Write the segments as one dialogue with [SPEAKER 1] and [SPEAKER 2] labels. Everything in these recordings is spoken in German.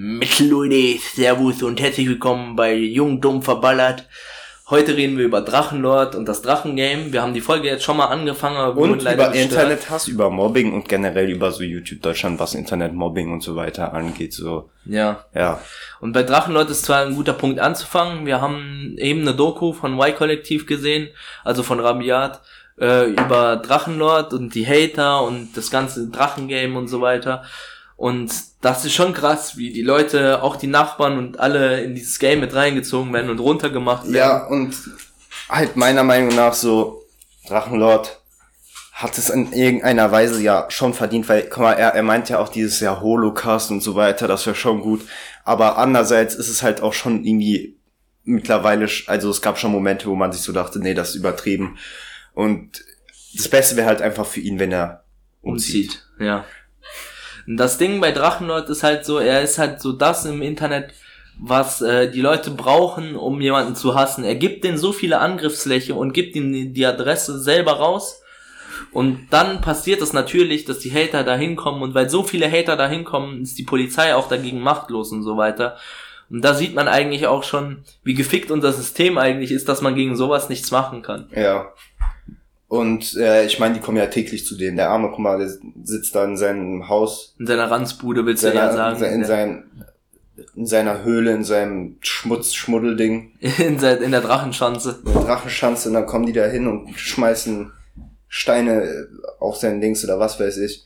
[SPEAKER 1] Mit Leute, Servus und herzlich willkommen bei Jung Dumm Verballert. Heute reden wir über Drachenlord und das Drachengame. Wir haben die Folge jetzt schon mal angefangen, aber
[SPEAKER 2] Und über. Internethass, über Mobbing und generell über so YouTube Deutschland, was Internetmobbing und so weiter angeht, so,
[SPEAKER 1] Ja.
[SPEAKER 2] ja.
[SPEAKER 1] Und bei Drachenlord ist zwar ein guter Punkt anzufangen. Wir haben eben eine Doku von Y-Kollektiv gesehen, also von Rabiat, äh, über Drachenlord und die Hater und das ganze Drachengame und so weiter. Und das ist schon krass, wie die Leute, auch die Nachbarn und alle in dieses Game mit reingezogen werden und runtergemacht werden.
[SPEAKER 2] Ja, und halt meiner Meinung nach so, Drachenlord hat es in irgendeiner Weise ja schon verdient, weil, guck mal, er, er meint ja auch dieses Jahr Holocaust und so weiter, das wäre schon gut. Aber andererseits ist es halt auch schon irgendwie mittlerweile, also es gab schon Momente, wo man sich so dachte, nee, das ist übertrieben. Und das Beste wäre halt einfach für ihn, wenn er umzieht.
[SPEAKER 1] umzieht. Ja. Und das Ding bei Drachenlord ist halt so, er ist halt so das im Internet, was äh, die Leute brauchen, um jemanden zu hassen. Er gibt denen so viele Angriffsfläche und gibt ihnen die- Adresse selber raus. Und dann passiert es natürlich, dass die Hater da hinkommen und weil so viele Hater da hinkommen, ist die Polizei auch dagegen machtlos und so weiter. Und da sieht man eigentlich auch schon, wie gefickt unser System eigentlich ist, dass man gegen sowas nichts machen kann.
[SPEAKER 2] Ja. Und äh, ich meine, die kommen ja täglich zu denen. Der arme, guck mal, der sitzt da in seinem Haus,
[SPEAKER 1] In seiner Ranzbude willst du ja sagen.
[SPEAKER 2] in, sein, in seiner Höhle, in seinem Schmutz-Schmuddelding,
[SPEAKER 1] in, der- in der Drachenschanze.
[SPEAKER 2] eine Drachenschanze, und dann kommen die da hin und schmeißen Steine auf sein Dings oder was weiß ich.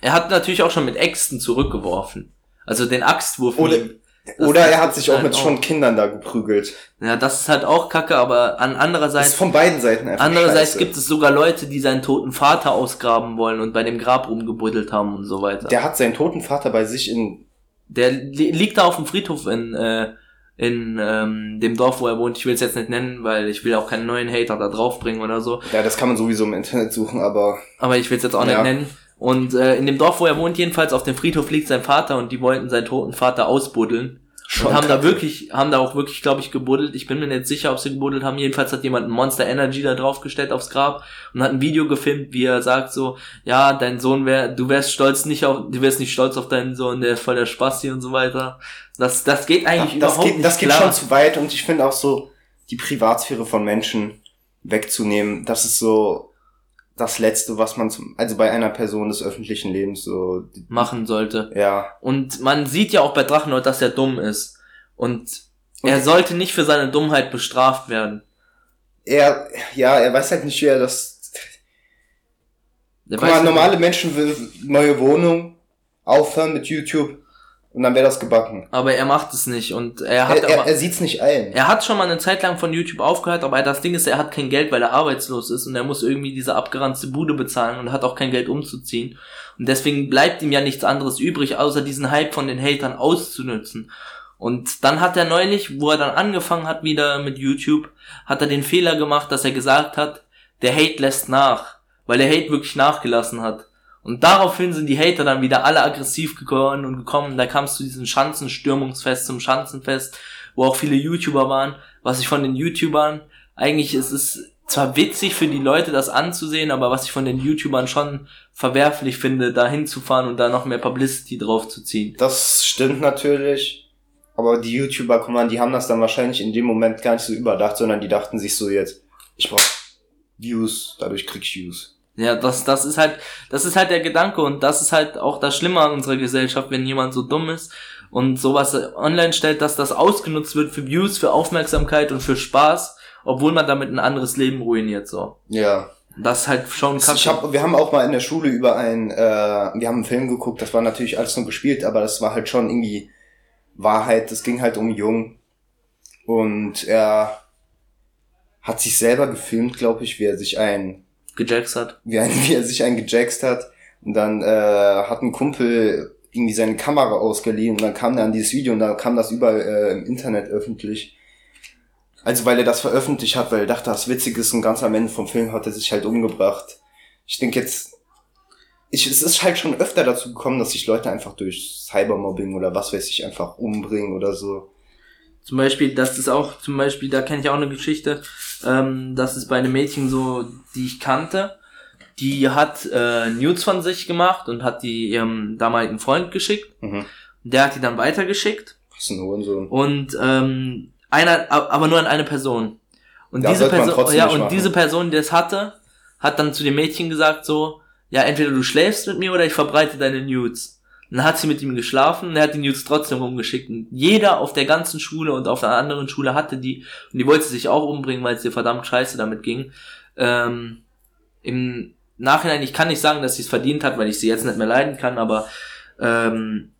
[SPEAKER 1] Er hat natürlich auch schon mit Äxten zurückgeworfen. Also den Axtwurf.
[SPEAKER 2] Oder-.
[SPEAKER 1] Das
[SPEAKER 2] Oder er hat sich auch
[SPEAKER 1] halt
[SPEAKER 2] mit schon Kindern da geprügelt.
[SPEAKER 1] Ja, das ist halt auch kacke, aber an
[SPEAKER 2] Das ist
[SPEAKER 1] andererseits,
[SPEAKER 2] von beiden Seiten einfach
[SPEAKER 1] andererseits
[SPEAKER 2] scheiße.
[SPEAKER 1] gibt es sogar Leute, die seinen toten Vater ausgraben wollen und bei dem Grab rumgebuddelt haben und so weiter.
[SPEAKER 2] Der hat seinen toten Vater bei sich in...
[SPEAKER 1] Der li liegt da auf dem Friedhof in, äh, in ähm, dem Dorf, wo er wohnt. Ich will es jetzt nicht nennen, weil ich will auch keinen neuen Hater da draufbringen oder so.
[SPEAKER 2] Ja, das kann man sowieso im Internet suchen, aber...
[SPEAKER 1] Aber ich will es jetzt auch
[SPEAKER 2] Ja.
[SPEAKER 1] nicht nennen. Und äh, in dem Dorf, wo er wohnt, jedenfalls auf dem Friedhof liegt sein Vater und die wollten seinen toten Vater ausbuddeln.
[SPEAKER 2] Schon
[SPEAKER 1] und haben da wirklich, haben da auch wirklich, glaube ich, gebuddelt. Ich bin mir nicht sicher, ob sie gebuddelt haben. Jedenfalls hat jemand ein Monster Energy da draufgestellt aufs Grab und hat ein Video gefilmt, wie er sagt so, ja, dein Sohn wär, du wärst stolz nicht auf, du wärst nicht stolz auf deinen Sohn, der ist voll der Spasti und so weiter. Das, das geht eigentlich
[SPEAKER 2] das
[SPEAKER 1] überhaupt
[SPEAKER 2] geht,
[SPEAKER 1] nicht
[SPEAKER 2] das geht
[SPEAKER 1] klar.
[SPEAKER 2] schon zu weit und ich finde auch so, die Privatsphäre von Menschen wegzunehmen, das ist so das Letzte, was man zum, also bei einer Person des öffentlichen Lebens so,
[SPEAKER 1] machen sollte.
[SPEAKER 2] ja.
[SPEAKER 1] Und man sieht ja auch bei Drachenlord, dass er dumm ist. Und, er sollte nicht für seine Dummheit bestraft werden.
[SPEAKER 2] Er, ja, er weiß halt nicht, wie er das,
[SPEAKER 1] Der
[SPEAKER 2] guck mal,
[SPEAKER 1] nicht-
[SPEAKER 2] normale Menschen will neue Wohnung, aufhören mit YouTube und dann wäre das gebacken.
[SPEAKER 1] Aber er macht es nicht und er hat
[SPEAKER 2] Er, er,
[SPEAKER 1] aber,
[SPEAKER 2] er sieht's nicht ein.
[SPEAKER 1] Er hat schon mal eine Zeit lang von YouTube aufgehört, aber das Ding ist, er hat kein Geld, weil er arbeitslos ist und er muss irgendwie diese abgeranzte Bude bezahlen und hat auch kein Geld umzuziehen. Und deswegen bleibt ihm ja nichts anderes übrig, außer diesen Hype von den Hatern auszunutzen. Und dann hat er neulich, wo er dann angefangen hat wieder mit YouTube, hat er den Fehler gemacht, dass er gesagt hat, der Hate lässt nach, weil der Hate wirklich nachgelassen hat. Und daraufhin sind die Hater dann wieder alle aggressiv geworden und gekommen. Da kam es zu diesem Schanzenstürmungsfest, zum Schanzenfest, wo auch viele YouTuber waren. Was ich von den YouTubern, eigentlich ist es zwar witzig für die Leute, das anzusehen, aber was ich von den YouTubern schon verwerflich finde, da hinzufahren und da noch mehr Publicity drauf zu ziehen.
[SPEAKER 2] Das stimmt natürlich. Aber die YouTuber, guck mal, die haben das dann wahrscheinlich in dem Moment gar nicht so überdacht, sondern die dachten sich so jetzt, ich brauch Views, dadurch krieg ich Views.
[SPEAKER 1] Ja, das, das ist halt, das ist halt der Gedanke und das ist halt auch das Schlimme an unserer Gesellschaft, wenn jemand so dumm ist und sowas online stellt, dass das ausgenutzt wird für Views, für Aufmerksamkeit und für Spaß, obwohl man damit ein anderes Leben ruiniert, so.
[SPEAKER 2] Ja.
[SPEAKER 1] Das ist halt schon kacke.
[SPEAKER 2] Ich hab, wir haben auch mal in der Schule über ein, äh, wir haben einen Film geguckt, das war natürlich alles nur gespielt, aber das war halt schon irgendwie Wahrheit, das ging halt um einen Jungen. Und er hat sich selber gefilmt, glaube ich, wie er sich ein
[SPEAKER 1] gejaxt hat.
[SPEAKER 2] wie, ein, wie er sich einen gejaxt hat. Und dann äh, hat ein Kumpel irgendwie seine Kamera ausgeliehen und dann kam er an dieses Video und dann kam das überall äh, im Internet öffentlich. Also weil er das veröffentlicht hat, weil er dachte, das witzig ist und ganz am Ende vom Film hat er sich halt umgebracht. Ich denke jetzt, ich, es ist halt schon öfter dazu gekommen, dass sich Leute einfach durch Cybermobbing oder was weiß ich einfach umbringen oder so.
[SPEAKER 1] Zum Beispiel, das ist auch, zum Beispiel, da kenne ich auch eine Geschichte, ähm, das ist bei einem Mädchen so, die ich kannte, die hat äh, Nudes von sich gemacht und hat die ihrem damaligen Freund geschickt.
[SPEAKER 2] Mhm.
[SPEAKER 1] Der hat die dann weitergeschickt.
[SPEAKER 2] Was ein Hurensohn.
[SPEAKER 1] Und ähm, einer, aber nur an eine Person. Und
[SPEAKER 2] Ja,
[SPEAKER 1] diese Person, ja, und
[SPEAKER 2] machen.
[SPEAKER 1] diese Person, die es hatte, hat dann zu dem Mädchen gesagt so, ja, entweder du schläfst mit mir oder ich verbreite deine Nudes. Dann hat sie mit ihm geschlafen er hat die Nudes trotzdem rumgeschickt. Und jeder auf der ganzen Schule und auf einer anderen Schule hatte die, und die wollte sich auch umbringen, weil es ihr verdammt scheiße damit ging. Ähm, Im Nachhinein, ich kann nicht sagen, dass sie es verdient hat, weil ich sie jetzt nicht mehr leiden kann, aber ähm,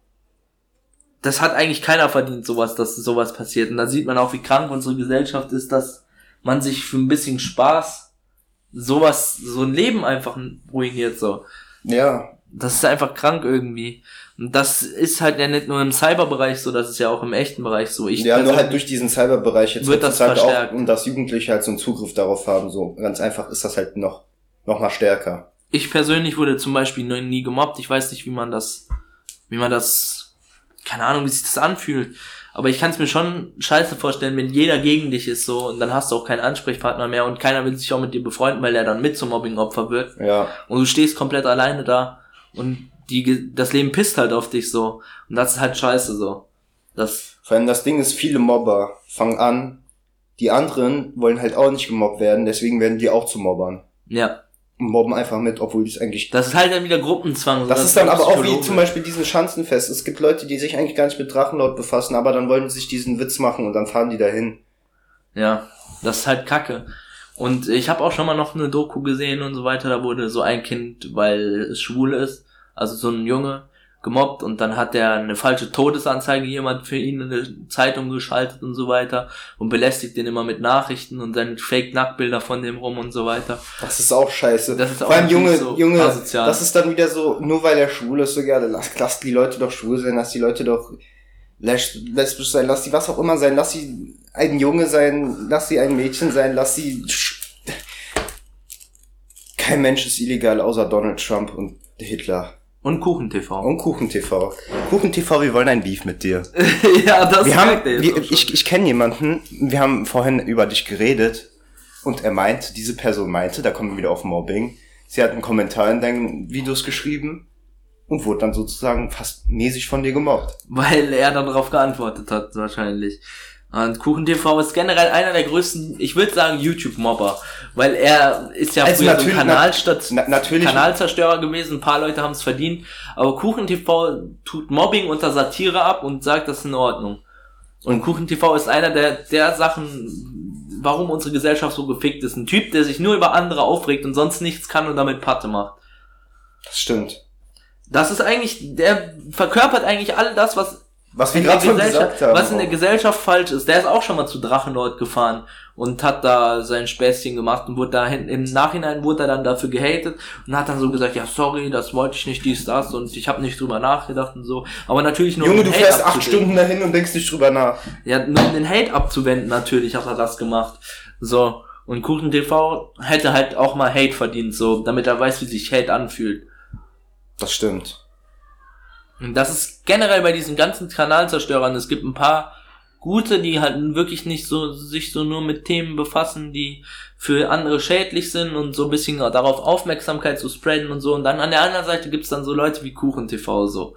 [SPEAKER 1] das hat eigentlich keiner verdient, sowas, dass sowas passiert. Und da sieht man auch, wie krank unsere Gesellschaft ist, dass man sich für ein bisschen Spaß sowas, so ein Leben einfach ruiniert, so.
[SPEAKER 2] Ja,
[SPEAKER 1] Das ist einfach krank irgendwie. Und das ist halt ja nicht nur im Cyberbereich so, das ist ja auch im echten Bereich so. Ich
[SPEAKER 2] ja, nur halt durch diesen Cyberbereich jetzt
[SPEAKER 1] Wird das
[SPEAKER 2] heutzutage auch,
[SPEAKER 1] verstärkt.
[SPEAKER 2] und dass Jugendliche halt so einen Zugriff darauf haben, so ganz einfach ist das halt noch, noch mal stärker.
[SPEAKER 1] ich persönlich wurde zum Beispiel noch nie gemobbt. Ich weiß nicht, wie man das, wie man das, keine Ahnung, wie sich das anfühlt. Aber ich kann es mir schon scheiße vorstellen, wenn jeder gegen dich ist so und dann hast du auch keinen Ansprechpartner mehr und keiner will sich auch mit dir befreunden, weil er dann mit zum Mobbing-Opfer wird.
[SPEAKER 2] Ja,
[SPEAKER 1] Und du stehst komplett alleine da und die, das Leben pisst halt auf dich so. Und das ist halt scheiße so. Das,
[SPEAKER 2] vor allem das Ding ist, viele Mobber fangen an, die anderen wollen halt auch nicht gemobbt werden, deswegen werden die auch zu Mobbern.
[SPEAKER 1] ja.
[SPEAKER 2] Und mobben einfach mit, obwohl die es eigentlich
[SPEAKER 1] Das ist halt dann wieder Gruppenzwang. so,
[SPEAKER 2] Das ist dann aber auch wie zum Beispiel diesen Schanzenfest. Es gibt Leute, die sich eigentlich gar nicht mit Drachenlord befassen, aber dann wollen sie sich diesen Witz machen und dann fahren die dahin.
[SPEAKER 1] Ja, das ist halt kacke. Und ich habe auch schon mal noch eine Doku gesehen und so weiter, da wurde so ein Kind, weil es schwul ist, also so ein Junge, gemobbt und dann hat der eine falsche Todesanzeige jemand für ihn in eine Zeitung geschaltet und so weiter und belästigt den immer mit Nachrichten und dann Fake-Nacktbilder von dem rum und so weiter.
[SPEAKER 2] Das ist auch scheiße.
[SPEAKER 1] Das ist auch
[SPEAKER 2] Vor allem
[SPEAKER 1] natürlich
[SPEAKER 2] Junge,
[SPEAKER 1] so
[SPEAKER 2] Junge,
[SPEAKER 1] asozial.
[SPEAKER 2] das ist dann wieder so, nur weil er schwul ist, so dann lass, lass die Leute doch schwul sein, lass die Leute doch les- lesbisch sein, lass die was auch immer sein, lass sie ein Junge sein, lass sie ein Mädchen sein, lass sie... Kein Mensch ist illegal, außer Donald Trump und Hitler.
[SPEAKER 1] Und Kuchen-TV.
[SPEAKER 2] Und KuchenTV. KuchenTV, wir wollen ein Beef mit dir.
[SPEAKER 1] ja, das
[SPEAKER 2] wir haben, wir, ich, ich kenne jemanden, wir haben vorhin über dich geredet und er meint, diese Person meinte, da kommen wir wieder auf Mobbing, sie hat einen Kommentar in deinen Videos geschrieben und wurde dann sozusagen fast mäßig von dir gemobbt.
[SPEAKER 1] Weil er dann darauf geantwortet hat, wahrscheinlich. Und KuchenTV ist generell einer der größten, ich würde sagen, YouTube-Mobber. Weil er ist ja
[SPEAKER 2] Also
[SPEAKER 1] früher so ein Kanalstat
[SPEAKER 2] Na, natürlich,
[SPEAKER 1] Kanalzerstörer gewesen, ein paar Leute haben es verdient. Aber KuchenTV tut Mobbing unter Satire ab und sagt, das ist in Ordnung. Und KuchenTV ist einer der, der Sachen, warum unsere Gesellschaft so gefickt ist. Ein Typ, der sich nur über andere aufregt und sonst nichts kann und damit Patte macht.
[SPEAKER 2] das stimmt.
[SPEAKER 1] Das ist eigentlich, der verkörpert eigentlich all das, was
[SPEAKER 2] Was wir
[SPEAKER 1] in der
[SPEAKER 2] gerade schon
[SPEAKER 1] Gesellschaft,
[SPEAKER 2] gesagt haben.
[SPEAKER 1] was in der Gesellschaft falsch ist. Der ist auch schon mal zu Drachenlord gefahren und hat da sein Späßchen gemacht und wurde da im Nachhinein wurde er dann dafür gehatet und hat dann so gesagt, ja sorry, das wollte ich nicht, dies, das und ich habe nicht drüber nachgedacht und so. Aber natürlich nur
[SPEAKER 2] Junge,
[SPEAKER 1] um
[SPEAKER 2] du
[SPEAKER 1] Hate
[SPEAKER 2] fährst acht
[SPEAKER 1] abzuwenden.
[SPEAKER 2] Stunden dahin und denkst nicht drüber nach.
[SPEAKER 1] Ja, nur um den Hate abzuwenden, natürlich hat er das gemacht. So. Und Kuchen TV hätte halt auch mal Hate verdient, so, damit er weiß, wie sich Hate anfühlt.
[SPEAKER 2] Das stimmt.
[SPEAKER 1] Und das ist generell bei diesen ganzen Kanalzerstörern. Es gibt ein paar gute, die halt wirklich nicht so, sich so nur mit Themen befassen, die für andere schädlich sind und so ein bisschen darauf Aufmerksamkeit zu spreaden und so. Und dann an der anderen Seite gibt's dann so Leute wie Kuchen TV, so.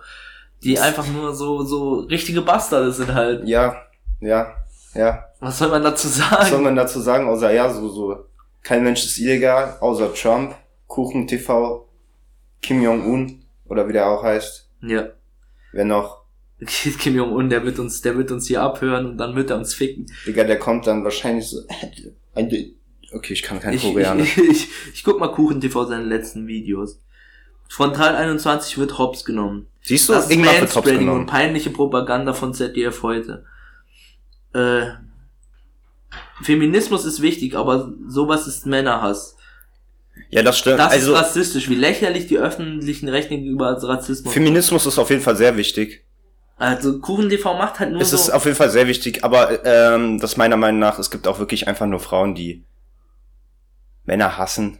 [SPEAKER 1] Die einfach nur so, so richtige Bastarde sind halt.
[SPEAKER 2] Ja, ja, ja.
[SPEAKER 1] Was soll man dazu
[SPEAKER 2] Was soll
[SPEAKER 1] sagen?
[SPEAKER 2] man dazu sagen, außer ja, so, so. Kein Mensch ist illegal, außer Trump, Kuchen TV, Kim Jong-un, oder wie der auch heißt.
[SPEAKER 1] Ja.
[SPEAKER 2] Wer noch?
[SPEAKER 1] Kim Jong-un, der wird uns, der wird uns hier abhören und dann wird er uns ficken.
[SPEAKER 2] Digga, der kommt dann wahrscheinlich so. Okay, ich kann kein
[SPEAKER 1] Ich,
[SPEAKER 2] Koreanisch.
[SPEAKER 1] ich, ich, ich guck mal Kuchen TV seine letzten Videos. Frontal 21 wird Hops genommen.
[SPEAKER 2] Siehst du,
[SPEAKER 1] Das ist
[SPEAKER 2] wird Tops
[SPEAKER 1] Mansplaining und
[SPEAKER 2] genommen.
[SPEAKER 1] peinliche Propaganda von ZDF heute. Äh, Feminismus ist wichtig, aber sowas ist Männerhass.
[SPEAKER 2] Ja, das stimmt.
[SPEAKER 1] Das
[SPEAKER 2] also,
[SPEAKER 1] ist rassistisch. Wie lächerlich die öffentlichen Rechte gegenüber Rassismus.
[SPEAKER 2] Feminismus ist auf jeden Fall sehr wichtig.
[SPEAKER 1] also Kuchen TV macht halt nur
[SPEAKER 2] Es
[SPEAKER 1] so.
[SPEAKER 2] ist auf jeden Fall sehr wichtig, aber ähm, das meiner Meinung nach, es gibt auch wirklich einfach nur Frauen, die Männer hassen.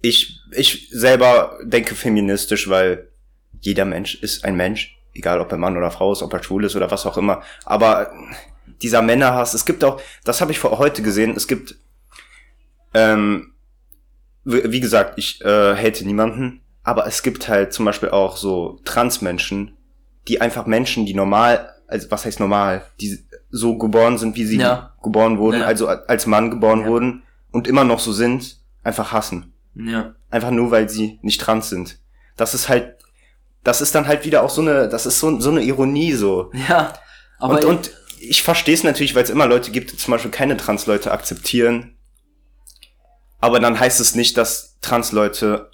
[SPEAKER 2] Ich, ich selber denke feministisch, weil jeder Mensch ist ein Mensch, egal ob er Mann oder Frau ist, ob er schwul ist oder was auch immer. Aber dieser Männerhass, es gibt auch, das habe ich vor heute gesehen, es gibt, ähm, wie gesagt, ich äh, hate niemanden, aber es gibt halt zum Beispiel auch so Transmenschen, die einfach Menschen, die normal, also was heißt normal, die so geboren sind, wie sie
[SPEAKER 1] Ja.
[SPEAKER 2] geboren wurden,
[SPEAKER 1] Ja.
[SPEAKER 2] also als Mann geboren
[SPEAKER 1] Ja.
[SPEAKER 2] wurden und immer noch so sind, einfach hassen.
[SPEAKER 1] Ja.
[SPEAKER 2] Einfach nur, weil sie nicht trans sind. Das ist halt, das ist dann halt wieder auch so eine, das ist so, so eine Ironie so.
[SPEAKER 1] Ja. Aber
[SPEAKER 2] und, und ich verstehe es natürlich, weil es immer Leute gibt, die zum Beispiel keine Trans-Leute akzeptieren. Aber dann heißt es nicht, dass Trans-Leute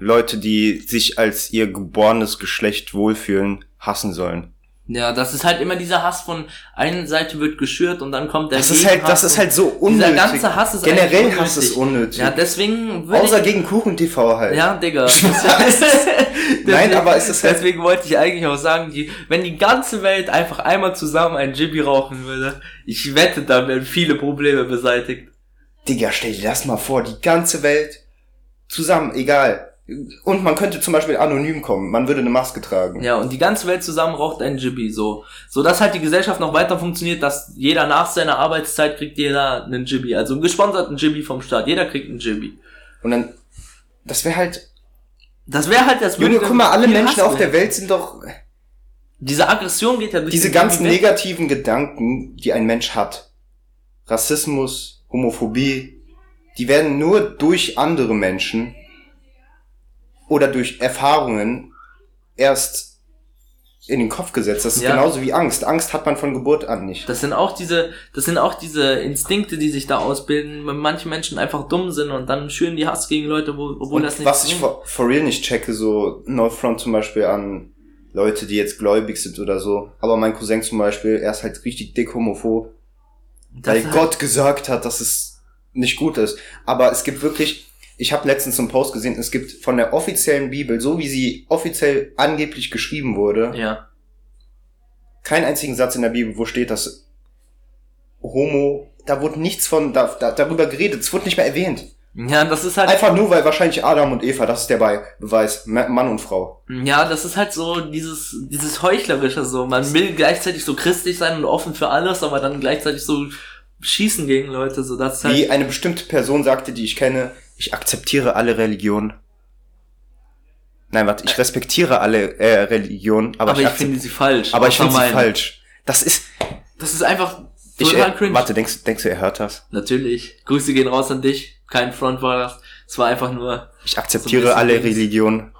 [SPEAKER 2] Leute, die sich als ihr geborenes Geschlecht wohlfühlen, hassen sollen.
[SPEAKER 1] ja, das ist halt immer dieser Hass von einer Seite wird geschürt und dann kommt der
[SPEAKER 2] Das ist halt, das ist halt so unnötig.
[SPEAKER 1] Dieser ganze Hass ist
[SPEAKER 2] Generell Hass ist unnötig.
[SPEAKER 1] Ja, deswegen würde
[SPEAKER 2] Außer
[SPEAKER 1] ich,
[SPEAKER 2] gegen Kuchen-TV halt.
[SPEAKER 1] Ja, Digga.
[SPEAKER 2] Spaß. Nein, aber es ist halt-
[SPEAKER 1] Deswegen wollte ich eigentlich auch sagen, die, wenn die ganze Welt einfach einmal zusammen einen Jibby rauchen würde, ich wette, dann wären viele Probleme beseitigt.
[SPEAKER 2] Digga, stell dir das mal vor, die ganze Welt zusammen, egal. Und man könnte zum Beispiel anonym kommen, man würde eine Maske tragen.
[SPEAKER 1] Ja, und die ganze Welt zusammen raucht einen Jibby, so. So, dass halt die Gesellschaft noch weiter funktioniert, dass jeder nach seiner Arbeitszeit kriegt jeder einen Jibby. Also einen gesponserten Jibby vom Staat. Jeder kriegt einen Jibby.
[SPEAKER 2] Und dann, das wäre halt,
[SPEAKER 1] Das wäre halt das
[SPEAKER 2] Junge, guck mal, alle Menschen auf der. Welt sind doch,
[SPEAKER 1] Diese Aggression geht ja durch
[SPEAKER 2] diese ganzen negativen Gedanken, die ein Mensch hat. Rassismus, Homophobie, die werden nur durch andere Menschen oder durch Erfahrungen erst in den Kopf gesetzt. Das ist
[SPEAKER 1] Ja.
[SPEAKER 2] genauso wie Angst. Angst hat man von Geburt an nicht.
[SPEAKER 1] Das sind auch diese, das sind auch diese Instinkte, die sich da ausbilden, wenn manche Menschen einfach dumm sind und dann schüren die Hass gegen Leute, wo, obwohl
[SPEAKER 2] Und
[SPEAKER 1] das nicht
[SPEAKER 2] was ich for, for real nicht checke, so No Front zum Beispiel an Leute, die jetzt gläubig sind oder so. Aber mein Cousin zum Beispiel, er ist halt richtig dick homophob, weil Gott gesagt hat, dass es nicht gut ist. Aber es gibt wirklich, ich habe letztens einen Post gesehen, es gibt von der offiziellen Bibel, so wie sie offiziell angeblich geschrieben wurde,
[SPEAKER 1] Ja.
[SPEAKER 2] keinen einzigen Satz in der Bibel, wo steht, dass Homo, da wurde nichts von, da, da, darüber geredet, es wurde nicht mehr erwähnt.
[SPEAKER 1] Ja, das ist halt,
[SPEAKER 2] Einfach nur, weil wahrscheinlich Adam und Eva, das ist der Be- Beweis, Ma- Mann und Frau.
[SPEAKER 1] ja, das ist halt so dieses, dieses Heuchlerische so. Man will gleichzeitig so christlich sein und offen für alles, aber dann gleichzeitig so schießen gegen Leute, so das ist halt,
[SPEAKER 2] Wie eine bestimmte Person sagte, die ich kenne, ich akzeptiere alle Religionen. Nein, warte, ich respektiere alle äh, Religionen, aber,
[SPEAKER 1] aber
[SPEAKER 2] ich,
[SPEAKER 1] ich finde sie falsch.
[SPEAKER 2] aber ich finde sie falsch. Das ist,
[SPEAKER 1] Das ist einfach
[SPEAKER 2] ich,
[SPEAKER 1] total
[SPEAKER 2] äh,
[SPEAKER 1] cringe.
[SPEAKER 2] warte, denkst, denkst du, er hört das?
[SPEAKER 1] Natürlich. Grüße gehen raus an dich. Kein Front war das. Es war einfach nur,
[SPEAKER 2] Ich akzeptiere
[SPEAKER 1] bisschen
[SPEAKER 2] alle
[SPEAKER 1] Dings.
[SPEAKER 2] Religionen.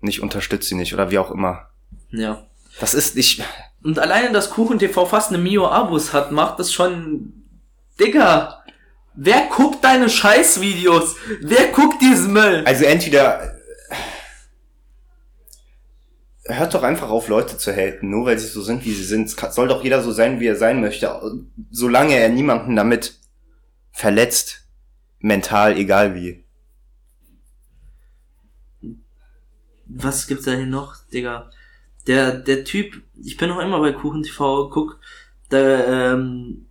[SPEAKER 2] Und ich unterstütze sie nicht, oder wie auch immer.
[SPEAKER 1] ja.
[SPEAKER 2] Das ist, ich,
[SPEAKER 1] Und alleine, dass Kuchen TV fast eine Mio Abos hat, macht das schon. Digga! Wer guckt deine Scheißvideos? Wer guckt diesen Müll?
[SPEAKER 2] also entweder, hört doch einfach auf, Leute zu haten, nur weil sie so sind, wie sie sind. Es kann- soll doch jeder so sein, wie er sein möchte, solange er niemanden damit verletzt, mental, egal wie.
[SPEAKER 1] Was gibt's da hier noch, Digga? Der, der Typ, ich bin noch immer bei Kuchen TV, guck, da, ähm,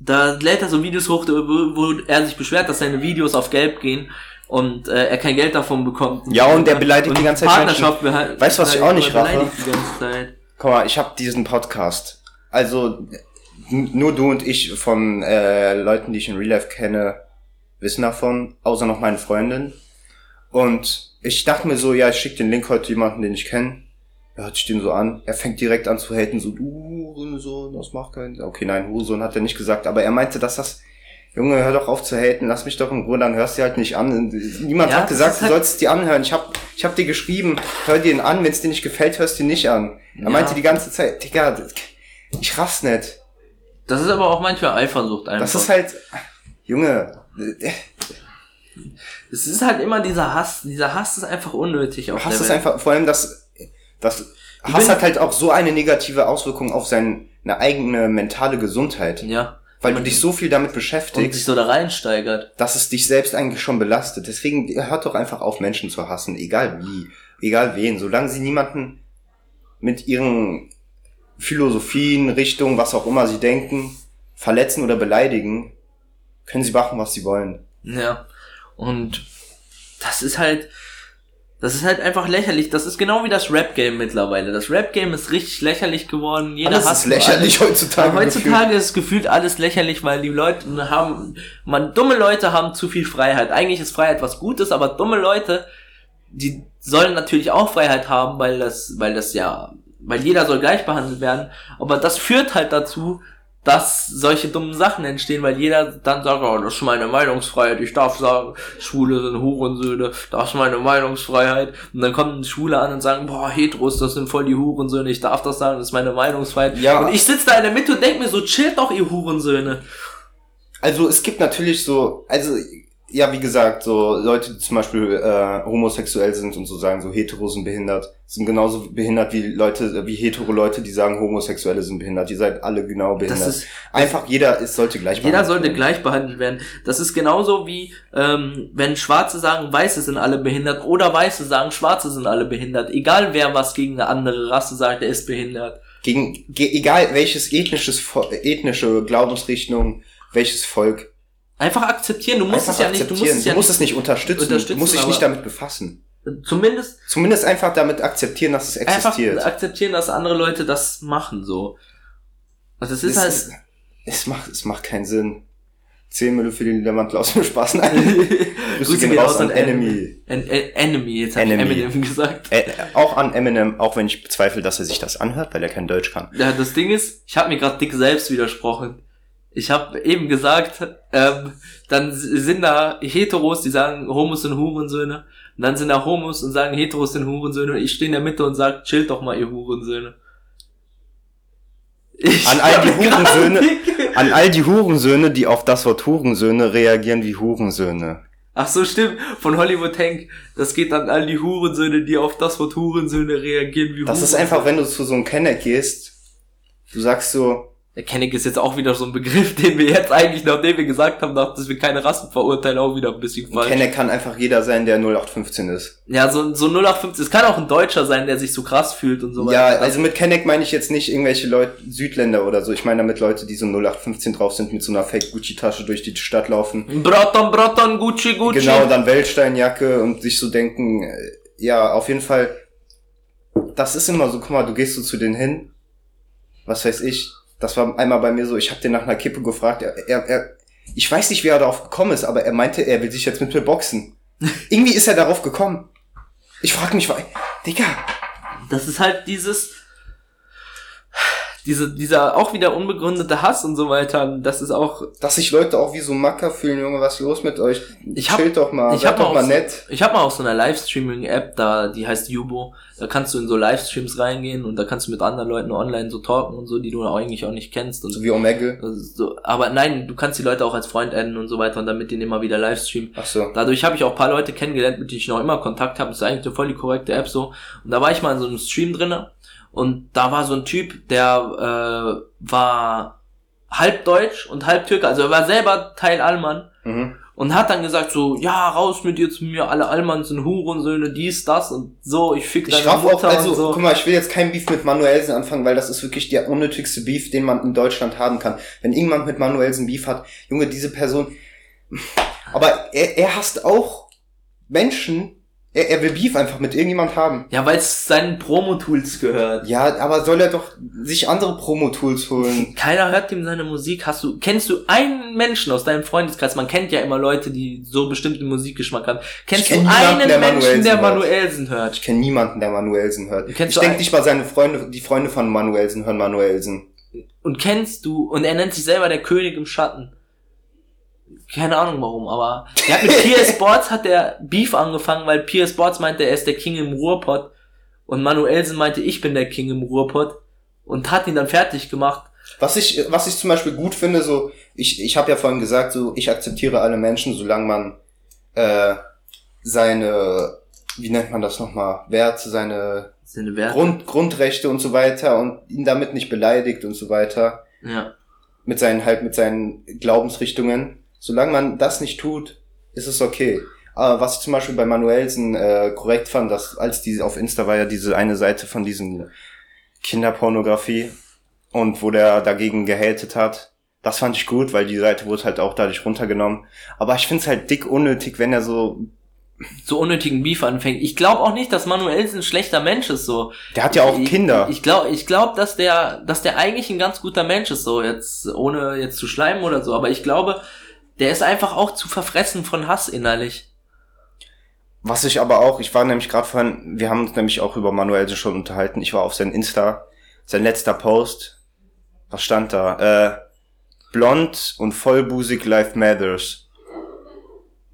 [SPEAKER 1] da lädt er so Videos hoch, wo, er sich beschwert, dass seine Videos auf Gelb gehen und äh, er kein Geld davon bekommt.
[SPEAKER 2] Ja, und er beleidigt die ganze Zeit
[SPEAKER 1] Partnerschaft
[SPEAKER 2] Weißt du, was ich auch nicht
[SPEAKER 1] beleidigt
[SPEAKER 2] rache?
[SPEAKER 1] die ganze Zeit.
[SPEAKER 2] Guck mal, ich habe diesen Podcast. Also nur du und ich von äh, Leuten, die ich in Real Life kenne, wissen davon, außer noch meine Freundin. Und ich dachte mir so, ja, ich schicke den Link heute jemanden, den ich kenne. Er hört sich den so an. Er fängt direkt an zu haten, so, du Hurensohn, das macht keinen Okay, nein, Hurensohn hat er nicht gesagt, aber er meinte, dass das, Junge, hör doch auf zu haten, lass mich doch in Ruhe, dann hörst du halt nicht an. Niemand
[SPEAKER 1] Ja,
[SPEAKER 2] hat gesagt, du sollst dir anhören. Ich hab, ich hab dir geschrieben, hör dir ihn an, wenn es dir nicht gefällt, hörst du ihn nicht an. Er
[SPEAKER 1] Ja.
[SPEAKER 2] meinte die ganze Zeit, Digga, ich raff's nicht.
[SPEAKER 1] Das ist aber auch manchmal Eifersucht einfach.
[SPEAKER 2] Das ist halt, Junge,
[SPEAKER 1] es ist halt immer dieser Hass. Dieser Hass ist einfach unnötig. Auf
[SPEAKER 2] Hass ist einfach, vor allem das, das
[SPEAKER 1] Ich
[SPEAKER 2] Hass hat halt auch so eine negative Auswirkung auf seine eigene mentale Gesundheit.
[SPEAKER 1] Ja.
[SPEAKER 2] Weil du dich so viel damit
[SPEAKER 1] Und sich
[SPEAKER 2] beschäftigst,
[SPEAKER 1] so da reinsteigert.
[SPEAKER 2] dass es dich selbst eigentlich schon belastet. Deswegen hört doch einfach auf, Menschen zu hassen, egal wie, egal wen, solange sie niemanden mit ihren Philosophien, Richtungen, was auch immer sie denken, verletzen oder beleidigen, können sie machen, was sie wollen.
[SPEAKER 1] Ja. Und das ist halt, das ist halt einfach lächerlich. Das ist genau wie das Rap-Game mittlerweile. Das Rap-Game ist richtig lächerlich geworden. Jeder
[SPEAKER 2] Alles ist lächerlich
[SPEAKER 1] alles.
[SPEAKER 2] heutzutage.
[SPEAKER 1] Aber heutzutage ist gefühlt alles lächerlich, weil die Leute haben, man, dumme Leute haben zu viel Freiheit. Eigentlich ist Freiheit was Gutes, aber dumme Leute die sollen natürlich auch Freiheit haben, weil das, weil das ja, weil jeder soll gleich behandelt werden. Aber das führt halt dazu, dass solche dummen Sachen entstehen, weil jeder dann sagt, oh, das ist meine Meinungsfreiheit, ich darf sagen, Schwule sind Hurensöhne, das ist meine Meinungsfreiheit. Und dann kommen Schwule an und sagen, boah, Heteros, das sind voll die Hurensöhne, ich darf das sagen, das ist meine Meinungsfreiheit.
[SPEAKER 2] Ja.
[SPEAKER 1] Und ich sitze da in der Mitte und denk mir so, chillt doch, ihr Hurensöhne.
[SPEAKER 2] Also es gibt natürlich so, also ja, wie gesagt, so Leute, die zum Beispiel äh, homosexuell sind und so sagen, so Hetero sind behindert, sind genauso behindert wie Leute, wie hetero Leute, die sagen, Homosexuelle sind behindert. Ihr seid alle genau behindert.
[SPEAKER 1] Das ist,
[SPEAKER 2] Einfach jeder ist, sollte gleich
[SPEAKER 1] jeder
[SPEAKER 2] behandelt
[SPEAKER 1] sollte
[SPEAKER 2] werden.
[SPEAKER 1] gleich behandelt werden. Das ist genauso wie, ähm, wenn Schwarze sagen, Weiße sind alle behindert oder Weiße sagen, Schwarze sind alle behindert. Egal wer was gegen eine andere Rasse sagt, der ist behindert.
[SPEAKER 2] Gegen, ge, egal welches ethnisches, ethnische Glaubensrichtung, welches Volk.
[SPEAKER 1] Einfach akzeptieren. Du musst
[SPEAKER 2] Einfach
[SPEAKER 1] es ja nicht, du musst es ja
[SPEAKER 2] du musst es
[SPEAKER 1] nicht,
[SPEAKER 2] nicht unterstützen,
[SPEAKER 1] unterstützen,
[SPEAKER 2] du musst dich nicht damit befassen.
[SPEAKER 1] zumindest
[SPEAKER 2] Zumindest einfach damit akzeptieren, dass es existiert.
[SPEAKER 1] einfach akzeptieren, dass andere Leute das machen, so. Also es ist
[SPEAKER 2] es,
[SPEAKER 1] halt,
[SPEAKER 2] es, macht, es macht keinen Sinn. 10 Mille für den Niedermantel aus dem Spaß. Nein. Grüße gehen raus an Enemy.
[SPEAKER 1] En en Enemy, jetzt hab ich. Eminem gesagt.
[SPEAKER 2] Äh, auch an Eminem, auch wenn ich bezweifle, dass er sich das anhört, weil er kein Deutsch kann.
[SPEAKER 1] Ja, das Ding ist, ich habe mir gerade dick selbst widersprochen. Ich habe eben gesagt, ähm, dann sind da Heteros, die sagen, Homos sind Hurensöhne. Und dann sind da Homos und sagen, Heteros sind Hurensöhne. Und ich stehe in der Mitte und sag, chillt doch mal, ihr Hurensöhne. Ich
[SPEAKER 2] An all die Hurensöhne- An all die Hurensöhne, die auf das Wort Hurensöhne reagieren wie Hurensöhne.
[SPEAKER 1] Ach so, stimmt. Von Hollywood Hank. Das geht an all die Hurensöhne, die auf das Wort Hurensöhne reagieren wie
[SPEAKER 2] Das ist
[SPEAKER 1] Hurensöhne.
[SPEAKER 2] einfach, wenn du zu so einem Kenneck gehst, du sagst so,
[SPEAKER 1] Kenneck ist jetzt auch wieder so ein Begriff, den wir jetzt eigentlich, nachdem wir gesagt haben, dass wir keine Rassen verurteilen, auch wieder ein bisschen falsch.
[SPEAKER 2] Kenneck kann einfach jeder sein, der 0815 ist.
[SPEAKER 1] Ja, so, so 0815. Es kann auch ein Deutscher sein, der sich so krass fühlt und so
[SPEAKER 2] Ja,
[SPEAKER 1] weiter.
[SPEAKER 2] also mit Kenneck meine ich jetzt nicht irgendwelche Leute, Südländer oder so. Ich meine damit Leute, die so 0815 drauf sind, mit so einer Fake-Gucci-Tasche durch die Stadt laufen.
[SPEAKER 1] Broton, Broton, Gucci, Gucci.
[SPEAKER 2] Genau, dann Weltsteinjacke und sich so denken, äh, ja, auf jeden Fall, das ist immer so, guck mal, du gehst so zu denen hin, was weiß ich, das war einmal bei mir so, ich habe den nach einer Kippe gefragt, er, er, er, ich weiß nicht, wie er darauf gekommen ist, aber er meinte, er will sich jetzt mit mir boxen. Irgendwie ist er darauf gekommen. Ich frag mich, wa- Digga,
[SPEAKER 1] Das ist halt dieses, diese, dieser auch wieder unbegründete Hass und so weiter. Das ist auch,
[SPEAKER 2] dass sich Leute auch wie so Macker fühlen, Junge, was ist los mit euch?
[SPEAKER 1] Ich hab-
[SPEAKER 2] Chillt doch mal,
[SPEAKER 1] ich hab
[SPEAKER 2] doch
[SPEAKER 1] mal
[SPEAKER 2] mal
[SPEAKER 1] aus-
[SPEAKER 2] nett.
[SPEAKER 1] ich habe mal auf so einer Livestreaming-App da, die heißt Yubo. Da kannst du in so Livestreams reingehen und da kannst du mit anderen Leuten online so talken und so, die du eigentlich auch nicht kennst und
[SPEAKER 2] So wie Omegle.
[SPEAKER 1] so, aber nein, du kannst die Leute auch als Freund adden und so weiter und damit denen immer wieder Livestreamen.
[SPEAKER 2] Ach so.
[SPEAKER 1] Dadurch habe ich auch ein paar Leute kennengelernt, mit denen ich noch immer Kontakt habe. Das ist eigentlich eine voll die korrekte App so. Und da war ich mal in so einem Stream drinne und da war so ein Typ, der äh, war halb Deutsch und halb Türke. Also er war selber Teil Allmann
[SPEAKER 2] Mhm.
[SPEAKER 1] und hat dann gesagt so, ja, raus mit dir zu mir, alle Allmanns sind Hurensöhne, dies, das und so, ich fick
[SPEAKER 2] Ich
[SPEAKER 1] deine
[SPEAKER 2] auch,
[SPEAKER 1] Mutter
[SPEAKER 2] also,
[SPEAKER 1] und so.
[SPEAKER 2] guck mal, ich will jetzt kein Beef mit Manuelsen anfangen, weil das ist wirklich der unnötigste Beef, den man in Deutschland haben kann. Wenn irgendjemand mit Manuelsen Beef hat, Junge, diese Person, aber er, er hasst auch Menschen, er, er will Beef einfach mit irgendjemand haben.
[SPEAKER 1] Ja, weil es seinen Promo-Tools gehört.
[SPEAKER 2] Ja, aber soll er doch sich andere Promo-Tools holen?
[SPEAKER 1] Keiner hört ihm seine Musik. Hast du, kennst du einen Menschen aus deinem Freundeskreis? Man kennt ja immer Leute, die so bestimmten Musikgeschmack haben. Kennst
[SPEAKER 2] kenn
[SPEAKER 1] du einen
[SPEAKER 2] der
[SPEAKER 1] Menschen,
[SPEAKER 2] Manuelsen
[SPEAKER 1] der. Manuelsen hört?
[SPEAKER 2] Ich kenne niemanden, der Manuelsen hört.
[SPEAKER 1] Kennst
[SPEAKER 2] ich denke nicht mal seine Freunde, die Freunde von Manuelsen hören Manuelsen.
[SPEAKER 1] Und kennst du, und er nennt sich selber der König im Schatten. Keine Ahnung warum, aber der hat mit PS Sports hat der Beef angefangen, weil PS Sports meinte, er ist der King im Ruhrpott und Manuelsen meinte, ich bin der King im Ruhrpott und hat ihn dann fertig gemacht.
[SPEAKER 2] Was ich, was ich zum Beispiel gut finde, so, ich, ich habe ja vorhin gesagt, so, ich akzeptiere alle Menschen, solange man äh, seine, wie nennt man das nochmal, Werte, seine
[SPEAKER 1] Seine Werte.
[SPEAKER 2] Grund, Grundrechte und so weiter und ihn damit nicht beleidigt und so weiter,
[SPEAKER 1] Ja.
[SPEAKER 2] mit seinen, halt mit seinen Glaubensrichtungen. Solange man das nicht tut, ist es okay. Aber was ich zum Beispiel bei Manuelsen äh, korrekt fand, dass als diese auf Insta war ja diese eine Seite von diesen Kinderpornografie und wo der dagegen gehatet hat. Das fand ich gut, weil die Seite wurde halt auch dadurch runtergenommen. Aber ich find's halt dick unnötig, wenn er so.
[SPEAKER 1] so unnötigen Beef anfängt. Ich glaube auch nicht, dass Manuelsen ein schlechter Mensch ist so.
[SPEAKER 2] Der hat ja auch
[SPEAKER 1] ich,
[SPEAKER 2] Kinder.
[SPEAKER 1] Ich glaube, ich glaube, dass der, dass der eigentlich ein ganz guter Mensch ist so jetzt ohne jetzt zu schleimen oder so. Aber ich glaube, der ist einfach auch zu verfressen von Hass innerlich.
[SPEAKER 2] Was ich aber auch, ich war nämlich gerade vorhin, wir haben uns nämlich auch über Manuel schon unterhalten. Ich war auf sein Insta, sein letzter Post. Was stand da? Äh, blond und vollbusig Life Matters.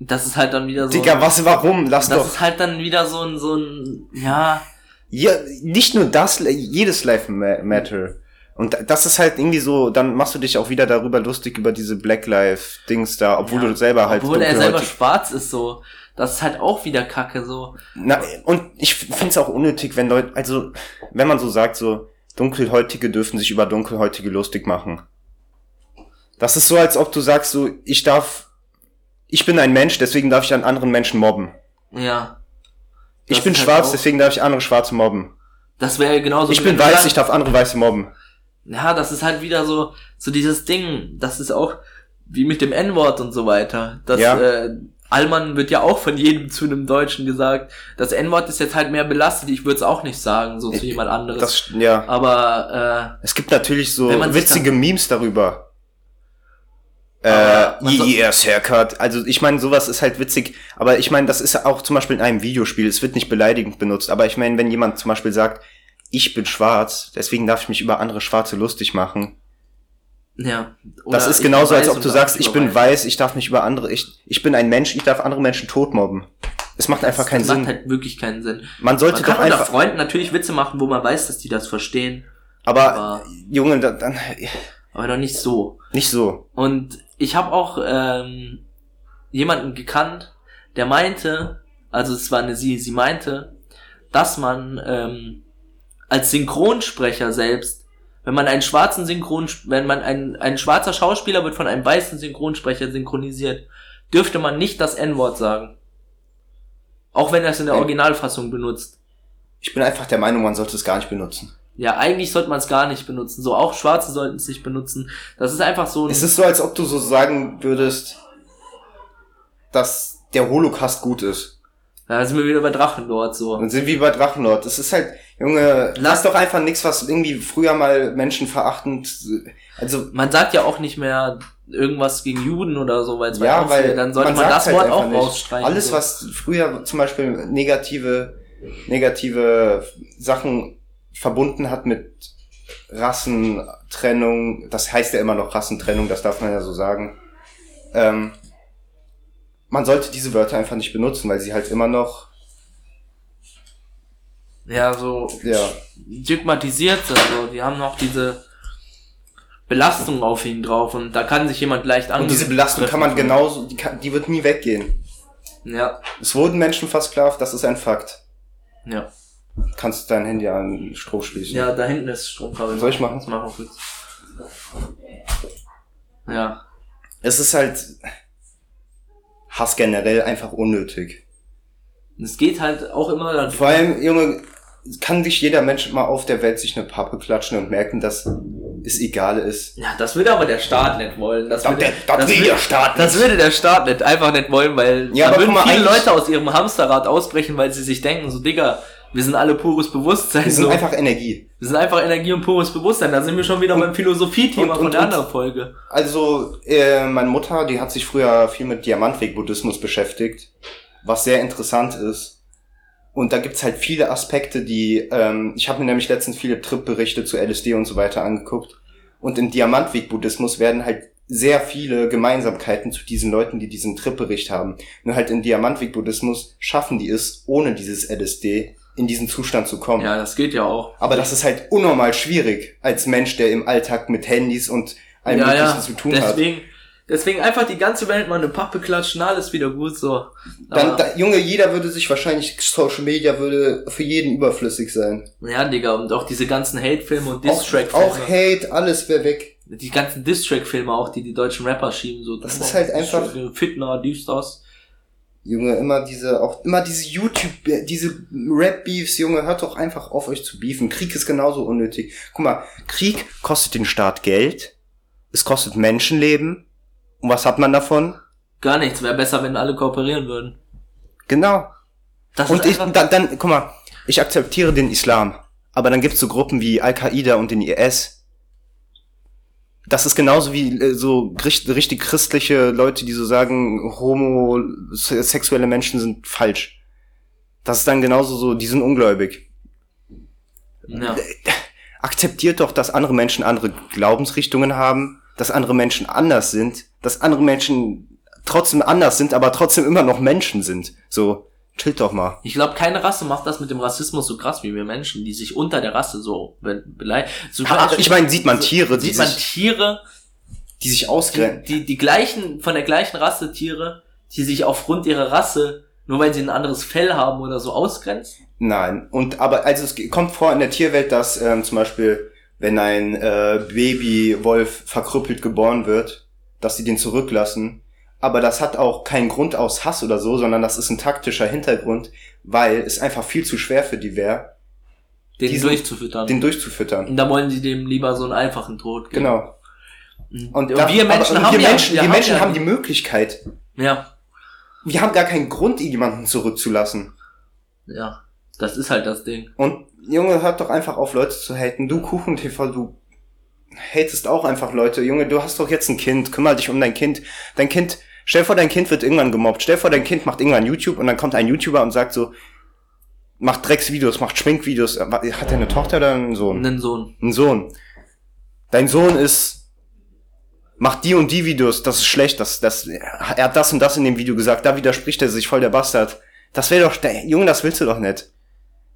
[SPEAKER 1] Das ist halt dann wieder so.
[SPEAKER 2] Digga, was, warum? Lass
[SPEAKER 1] das
[SPEAKER 2] doch.
[SPEAKER 1] ist halt dann wieder so ein, so ein, ja,
[SPEAKER 2] Ja, nicht nur das, jedes Life ma- Matter. Und das ist halt irgendwie so, dann machst du dich auch wieder darüber lustig über diese Black Life Dings da, obwohl
[SPEAKER 1] Ja,
[SPEAKER 2] du selber halt
[SPEAKER 1] obwohl er selber schwarz ist so. Das ist halt auch wieder Kacke so.
[SPEAKER 2] Na, und ich find's auch unnötig, wenn Leute, also, wenn man so sagt, so, Dunkelhäutige dürfen sich über Dunkelhäutige lustig machen. Das ist so, als ob du sagst, so, ich darf, ich bin ein Mensch, deswegen darf ich an anderen Menschen mobben.
[SPEAKER 1] Ja.
[SPEAKER 2] Ich bin
[SPEAKER 1] halt
[SPEAKER 2] schwarz, deswegen darf ich andere Schwarze mobben.
[SPEAKER 1] Das wäre genauso.
[SPEAKER 2] ich bin weiß, ich darf andere Weiße mobben.
[SPEAKER 1] Ja, das ist halt wieder so, so dieses Ding. Das ist auch wie mit dem N-Wort und so weiter. Das,
[SPEAKER 2] Ja.
[SPEAKER 1] äh, Allmann wird ja auch von jedem zu einem Deutschen gesagt. Das N-Wort ist jetzt halt mehr belastet. Ich würde es auch nicht sagen, so zu jemand anderes.
[SPEAKER 2] Das, ja.
[SPEAKER 1] Aber
[SPEAKER 2] Es gibt natürlich so witzige Memes darüber. Äh,
[SPEAKER 1] soll-
[SPEAKER 2] yes, Haircut. Also ich meine, sowas ist halt witzig, aber ich meine, das ist auch zum Beispiel in einem Videospiel, es wird nicht beleidigend benutzt, aber ich meine, wenn jemand zum Beispiel sagt, ich bin schwarz, deswegen darf ich mich über andere Schwarze lustig machen.
[SPEAKER 1] ja.
[SPEAKER 2] das ist genauso, als ob du sagst, ich bin weiß, ich darf mich über andere, ich, ich bin ein Mensch, ich darf andere Menschen totmobben. Es macht einfach
[SPEAKER 1] Das
[SPEAKER 2] keinen
[SPEAKER 1] macht
[SPEAKER 2] Sinn.
[SPEAKER 1] halt wirklich keinen Sinn.
[SPEAKER 2] man sollte
[SPEAKER 1] Man kann
[SPEAKER 2] doch einfach,
[SPEAKER 1] Freunden natürlich Witze machen, wo man weiß, dass die das verstehen,
[SPEAKER 2] aber,
[SPEAKER 1] aber-
[SPEAKER 2] Junge, da- dann,
[SPEAKER 1] aber doch nicht so.
[SPEAKER 2] nicht so.
[SPEAKER 1] Und ich habe auch ähm, jemanden gekannt, der meinte, also es war eine sie, sie meinte, dass man ähm, als Synchronsprecher selbst, wenn man einen schwarzen Synchron, wenn man ein, ein schwarzer Schauspieler wird von einem weißen Synchronsprecher synchronisiert, dürfte man nicht das N-Wort sagen. Auch wenn er es in der. Originalfassung benutzt.
[SPEAKER 2] Ich bin einfach der Meinung, man sollte es gar nicht benutzen.
[SPEAKER 1] Ja, eigentlich sollte man es gar nicht benutzen. So auch Schwarze sollten es nicht benutzen. Das ist einfach so ein.
[SPEAKER 2] Es ist so, als ob du so sagen würdest, dass der Holocaust gut ist.
[SPEAKER 1] da sind wir wieder bei Drachenlord so.
[SPEAKER 2] Dann sind wir bei Drachenlord. Das ist halt, Junge, lass doch einfach nix, was irgendwie früher mal menschenverachtend, also,
[SPEAKER 1] Man sagt ja auch nicht mehr irgendwas gegen Juden oder so, weil es
[SPEAKER 2] ja, weil
[SPEAKER 1] dann sollte man,
[SPEAKER 2] sagt
[SPEAKER 1] das
[SPEAKER 2] halt
[SPEAKER 1] Wort auch
[SPEAKER 2] nicht.
[SPEAKER 1] rausstreichen.
[SPEAKER 2] Alles,
[SPEAKER 1] so.
[SPEAKER 2] was früher zum Beispiel negative, negative Sachen verbunden hat mit Rassentrennung, das heißt ja immer noch Rassentrennung, das darf man ja so sagen. Ähm, man sollte diese Wörter einfach nicht benutzen, weil sie halt immer noch,
[SPEAKER 1] ja so
[SPEAKER 2] ja,
[SPEAKER 1] stigmatisiert sind. So. Die haben noch diese Belastung auf ihn drauf und da kann sich jemand leicht
[SPEAKER 2] und diese Belastung kann man genauso, die, kann, die wird nie weggehen.
[SPEAKER 1] Ja,
[SPEAKER 2] Es wurden Menschen versklavt, das ist ein Fakt.
[SPEAKER 1] ja.
[SPEAKER 2] Kannst du dein Handy an Strom schließen.
[SPEAKER 1] Ja, da hinten ist Stromkabel.
[SPEAKER 2] Soll ich machen?
[SPEAKER 1] Das machen wir kurz. Ja.
[SPEAKER 2] Es ist halt Hass generell einfach unnötig.
[SPEAKER 1] Es geht halt auch immer dann.
[SPEAKER 2] Vor allem, Junge, kann sich jeder Mensch mal auf der Welt sich eine Pappe klatschen und merken, dass es egal ist.
[SPEAKER 1] Ja, das würde aber der Staat nicht wollen. Das,
[SPEAKER 2] Das-
[SPEAKER 1] würde,
[SPEAKER 2] das- das will der Staat
[SPEAKER 1] Das
[SPEAKER 2] nicht.
[SPEAKER 1] würde der Staat nicht, einfach nicht wollen, weil
[SPEAKER 2] Ja,
[SPEAKER 1] da würden viele Leute aus ihrem Hamsterrad ausbrechen, weil sie sich denken, so Digga, wir sind alle pures Bewusstsein.
[SPEAKER 2] Wir sind
[SPEAKER 1] so.
[SPEAKER 2] einfach Energie.
[SPEAKER 1] wir sind einfach Energie und pures Bewusstsein. Da sind wir schon wieder
[SPEAKER 2] Und-
[SPEAKER 1] beim Philosophie-Thema von der anderen Folge.
[SPEAKER 2] Also, äh, meine Mutter, die hat sich früher viel mit Diamantweg-Buddhismus beschäftigt, was sehr interessant ist. Und da gibt's halt viele Aspekte, die, ähm, ich habe mir nämlich letztens viele Trip-Berichte zu LSD und so weiter angeguckt. Und im Diamantweg-Buddhismus werden halt sehr viele Gemeinsamkeiten zu diesen Leuten, die diesen Trip-Bericht haben. Nur halt im Diamantweg-Buddhismus schaffen die es, ohne dieses LSD in diesen Zustand zu kommen.
[SPEAKER 1] Ja, das geht ja auch.
[SPEAKER 2] Aber das ist halt unnormal schwierig als Mensch, der im Alltag mit Handys und allem
[SPEAKER 1] ja,
[SPEAKER 2] Möglichen
[SPEAKER 1] ja.
[SPEAKER 2] zu tun hat.
[SPEAKER 1] Deswegen, einfach die ganze Welt mal eine Pappe klatschen, alles wieder gut so.
[SPEAKER 2] Dann, da, Junge, jeder würde sich wahrscheinlich, Social Media würde für jeden überflüssig sein.
[SPEAKER 1] ja, Digga, und auch diese ganzen Hate-Filme und
[SPEAKER 2] Auch,
[SPEAKER 1] Diss-Track-Filme.
[SPEAKER 2] auch Hate, alles wäre weg.
[SPEAKER 1] die ganzen Diss-Track-Filme auch, die die deutschen Rapper schieben, so.
[SPEAKER 2] Das ist halt einfach-
[SPEAKER 1] Fitner, dies, das.
[SPEAKER 2] Junge, immer diese, auch immer diese YouTube, diese Rap-Beefs, Junge, hört doch einfach auf, euch zu beefen. Krieg ist genauso unnötig. Guck mal, Krieg kostet den Staat Geld, es kostet Menschenleben. Und was hat man davon?
[SPEAKER 1] Gar nichts. Wäre besser, wenn alle kooperieren würden.
[SPEAKER 2] Genau.
[SPEAKER 1] Das
[SPEAKER 2] Und ich, dann, dann, guck mal, ich akzeptiere den Islam, aber dann gibt's so Gruppen wie Al-Qaida und den IS. Das ist genauso wie äh, so richt- richtig christliche Leute, die so sagen, homosexuelle Menschen sind falsch. Das ist dann genauso so, die sind ungläubig.
[SPEAKER 1] Ja.
[SPEAKER 2] Akzeptiert doch, dass andere Menschen andere Glaubensrichtungen haben, dass andere Menschen anders sind, dass andere Menschen trotzdem anders sind, aber trotzdem immer noch Menschen sind. So, chillt doch mal.
[SPEAKER 1] Ich glaube, keine Rasse macht das mit dem Rassismus so krass wie wir Menschen, die sich unter der Rasse so be beleidigen. So,
[SPEAKER 2] ich meine, sieht man Tiere, die
[SPEAKER 1] sieht man
[SPEAKER 2] sich,
[SPEAKER 1] Tiere,
[SPEAKER 2] die sich
[SPEAKER 1] die,
[SPEAKER 2] ausgrenzen.
[SPEAKER 1] die, die gleichen, von der gleichen Rasse Tiere, die sich aufgrund ihrer Rasse, nur weil sie ein anderes Fell haben oder so ausgrenzen.
[SPEAKER 2] Nein, und aber also es kommt vor in der Tierwelt, dass ähm, zum Beispiel, wenn ein äh, Babywolf verkrüppelt geboren wird, dass sie den zurücklassen. Aber das hat auch keinen Grund aus Hass oder so, sondern das ist ein taktischer Hintergrund, weil es einfach viel zu schwer für die wäre,
[SPEAKER 1] Den
[SPEAKER 2] Diesen-
[SPEAKER 1] durchzufüttern.
[SPEAKER 2] den durchzufüttern.
[SPEAKER 1] und da wollen sie dem lieber so einen einfachen Tod geben.
[SPEAKER 2] Genau.
[SPEAKER 1] Und,
[SPEAKER 2] Und,
[SPEAKER 1] und
[SPEAKER 2] da-
[SPEAKER 1] wir Menschen
[SPEAKER 2] aber,
[SPEAKER 1] haben
[SPEAKER 2] wir
[SPEAKER 1] ja,
[SPEAKER 2] Menschen,
[SPEAKER 1] wir
[SPEAKER 2] wir Menschen
[SPEAKER 1] ja,
[SPEAKER 2] haben die Möglichkeit.
[SPEAKER 1] ja,
[SPEAKER 2] Wir haben gar keinen Grund, jemanden zurückzulassen.
[SPEAKER 1] ja, das ist halt das Ding.
[SPEAKER 2] Und Junge, hört doch einfach auf, Leute zu haten. Du Kuchen-TV, du hatest auch einfach Leute. Junge, du hast doch jetzt ein Kind, kümmere dich um dein Kind. Dein Kind, stell vor, dein Kind wird irgendwann gemobbt. Stell vor, dein Kind macht irgendwann YouTube und dann kommt ein YouTuber und sagt so, macht Drecksvideos, macht Schminkvideos. Hat er eine Tochter oder einen Sohn?
[SPEAKER 1] Einen Sohn.
[SPEAKER 2] Ein Sohn. Dein Sohn ist, macht die und die Videos, das ist schlecht, das, das, er hat das und das in dem Video gesagt, da widerspricht er sich voll der Bastard. Das wäre doch, der, Junge, das willst du doch nicht.